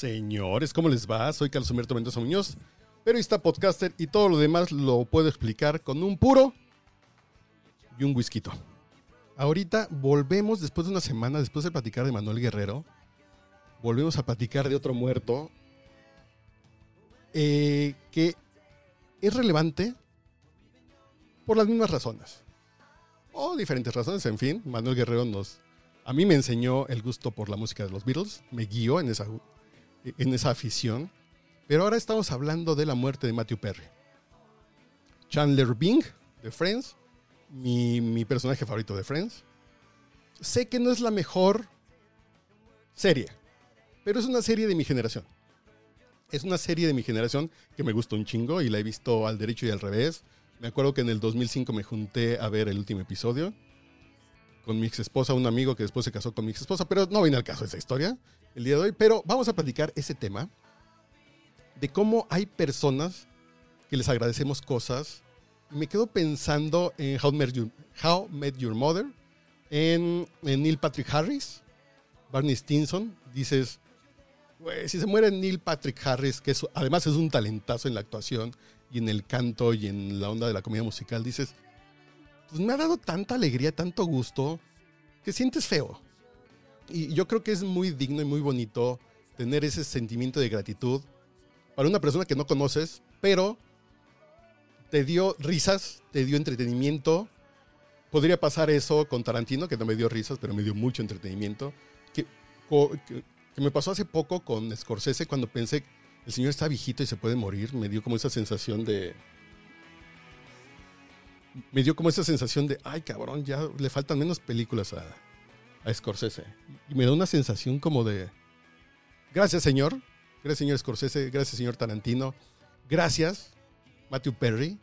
Señores, ¿cómo les va? Soy Carlos Humberto Mendoza Muñoz, periodista, podcaster y todo lo demás lo puedo explicar con un puro y un whisky. Ahorita volvemos, después de una semana, después de platicar de Manuel Guerrero, volvemos a platicar de otro muerto eh, que es relevante por las mismas razones. O diferentes razones, en fin. Manuel Guerrero nos... A mí me enseñó el gusto por la música de los Beatles, me guió en esa en esa afición. Pero ahora estamos hablando de la muerte de Matthew Perry. Chandler Bing, de Friends, mi, mi personaje favorito de Friends. Sé que no es la mejor serie, pero es una serie de mi generación. Es una serie de mi generación que me gusta un chingo y la he visto al derecho y al revés. Me acuerdo que en el 2005 me junté a ver el último episodio con mi ex esposa, un amigo que después se casó con mi ex esposa, pero no viene al caso esa historia el día de hoy. Pero vamos a platicar ese tema de cómo hay personas que les agradecemos cosas. Me quedo pensando en How Met Your, How Met Your Mother, en, Neil Patrick Harris, Barney Stinson. Dices, si se muere Neil Patrick Harris, que además es un talentazo en la actuación y en el canto y en la onda de la comedia musical, dices, pues me ha dado tanta alegría, tanto gusto, que sientes feo. Y yo creo que es muy digno y muy bonito tener ese sentimiento de gratitud para una persona que no conoces, pero te dio risas, te dio entretenimiento. Podría pasar eso con Tarantino, que no me dio risas, pero me dio mucho entretenimiento. Que, que, me pasó hace poco con Scorsese cuando pensé, el señor está viejito y se puede morir. Me dio como esa sensación de, me dio como esa sensación de, ay cabrón, ya le faltan menos películas a, a Scorsese. Y me da una sensación como de, gracias señor, gracias señor Scorsese, gracias señor Tarantino, gracias Matthew Perry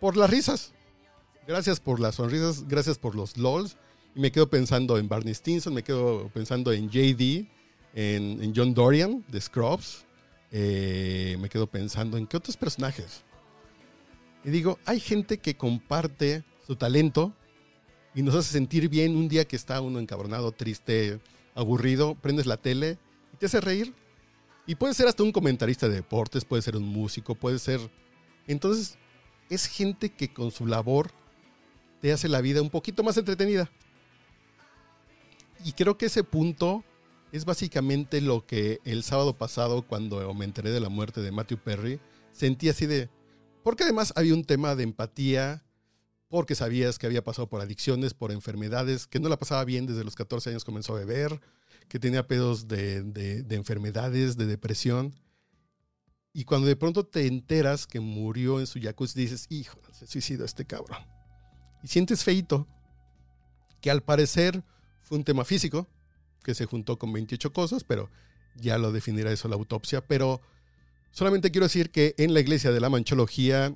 por las risas, gracias por las sonrisas, gracias por los LOLs. Y me quedo pensando en Barney Stinson, me quedo pensando en JD, en, John Dorian de Scrubs, eh, me quedo pensando en qué otros personajes. Y digo, hay gente que comparte su talento y nos hace sentir bien un día que está uno encabronado, triste, aburrido, prendes la tele y te hace reír. Y puede ser hasta un comentarista de deportes, puede ser un músico, puede ser... Entonces, es gente que con su labor te hace la vida un poquito más entretenida. Y creo que ese punto es básicamente lo que el sábado pasado, cuando me enteré de la muerte de Matthew Perry, sentí así de, porque además había un tema de empatía, porque sabías que había pasado por adicciones, por enfermedades, que no la pasaba bien desde los 14 años comenzó a beber, que tenía pedos de, enfermedades, de depresión. Y cuando de pronto te enteras que murió en su jacuzzi, dices, hijo, se suicidó este cabrón. Y sientes feito, que al parecer fue un tema físico, que se juntó con 28 cosas, pero ya lo definirá eso la autopsia. Pero Solamente quiero decir que en la iglesia de la manchología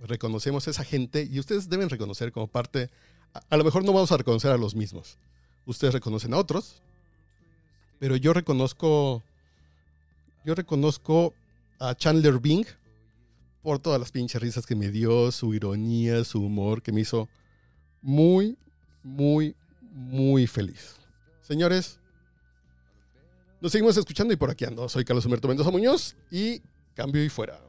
reconocemos a esa gente y ustedes deben reconocer como parte, a, lo mejor no vamos a reconocer a los mismos, ustedes reconocen a otros, pero yo reconozco, yo reconozco a Chandler Bing por todas las pinches risas que me dio, su ironía, su humor, que me hizo muy, muy, muy feliz. Señores, nos seguimos escuchando y por aquí ando. Soy Carlos Humberto Mendoza Muñoz y Cambio y fuera.